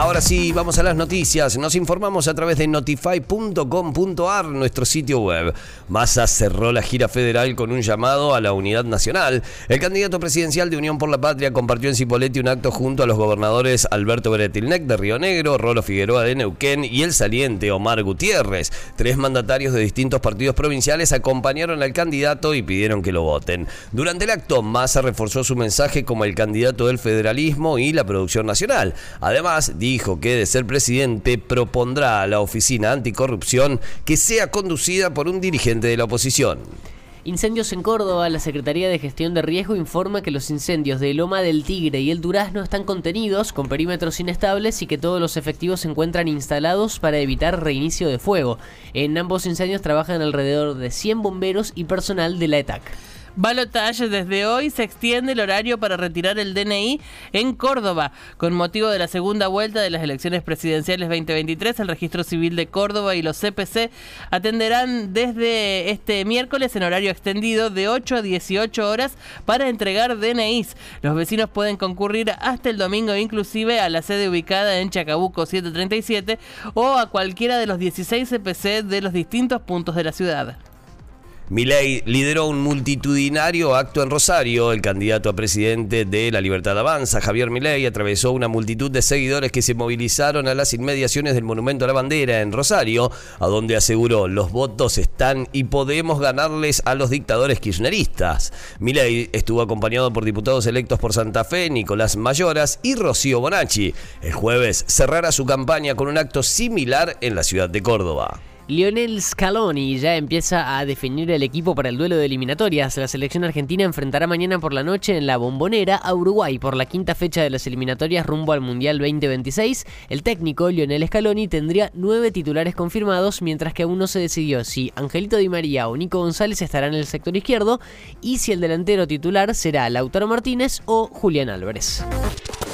Ahora sí, vamos a las noticias. Nos informamos a través de notify.com.ar, nuestro sitio web. Massa cerró la gira federal con un llamado a la unidad nacional. El candidato presidencial de Unión por la Patria compartió en Cipolletti un acto junto a los gobernadores Alberto Beretilnec de Río Negro, Rolo Figueroa de Neuquén y el saliente Omar Gutiérrez. Tres mandatarios de distintos partidos provinciales acompañaron al candidato y pidieron que lo voten. Durante el acto, Massa reforzó su mensaje como el candidato del federalismo y la producción nacional. Además, dijo que de ser presidente propondrá a la oficina anticorrupción que sea conducida por un dirigente de la oposición. Incendios en Córdoba. La Secretaría de Gestión de Riesgo informa que los incendios de Loma del Tigre y el Durazno están contenidos con perímetros inestables y que todos los efectivos se encuentran instalados para evitar reinicio de fuego. En ambos incendios trabajan alrededor de 100 bomberos y personal de la ETAC. Balotage desde hoy se extiende el horario para retirar el DNI en Córdoba. Con motivo de la segunda vuelta de las elecciones presidenciales 2023, el Registro Civil de Córdoba y los CPC atenderán desde este miércoles en horario extendido de 8 a 18 horas para entregar DNIs. Los vecinos pueden concurrir hasta el domingo inclusive a la sede ubicada en Chacabuco 737 o a cualquiera de los 16 CPC de los distintos puntos de la ciudad. Milei lideró un multitudinario acto en Rosario. El candidato a presidente de La Libertad Avanza, Javier Milei, atravesó una multitud de seguidores que se movilizaron a las inmediaciones del Monumento a la Bandera en Rosario, a donde aseguró los votos están y podemos ganarles a los dictadores kirchneristas. Milei estuvo acompañado por diputados electos por Santa Fe, Nicolás Mayoras y Rocío Bonacci. El jueves cerrará su campaña con un acto similar en la ciudad de Córdoba. Lionel Scaloni ya empieza a definir el equipo para el duelo de eliminatorias. La selección argentina enfrentará mañana por la noche en la Bombonera a Uruguay por la quinta fecha de las eliminatorias rumbo al Mundial 2026. El técnico Lionel Scaloni tendría nueve titulares confirmados, mientras que aún no se decidió si Angelito Di María o Nico González estarán en el sector izquierdo y si el delantero titular será Lautaro Martínez o Julián Álvarez.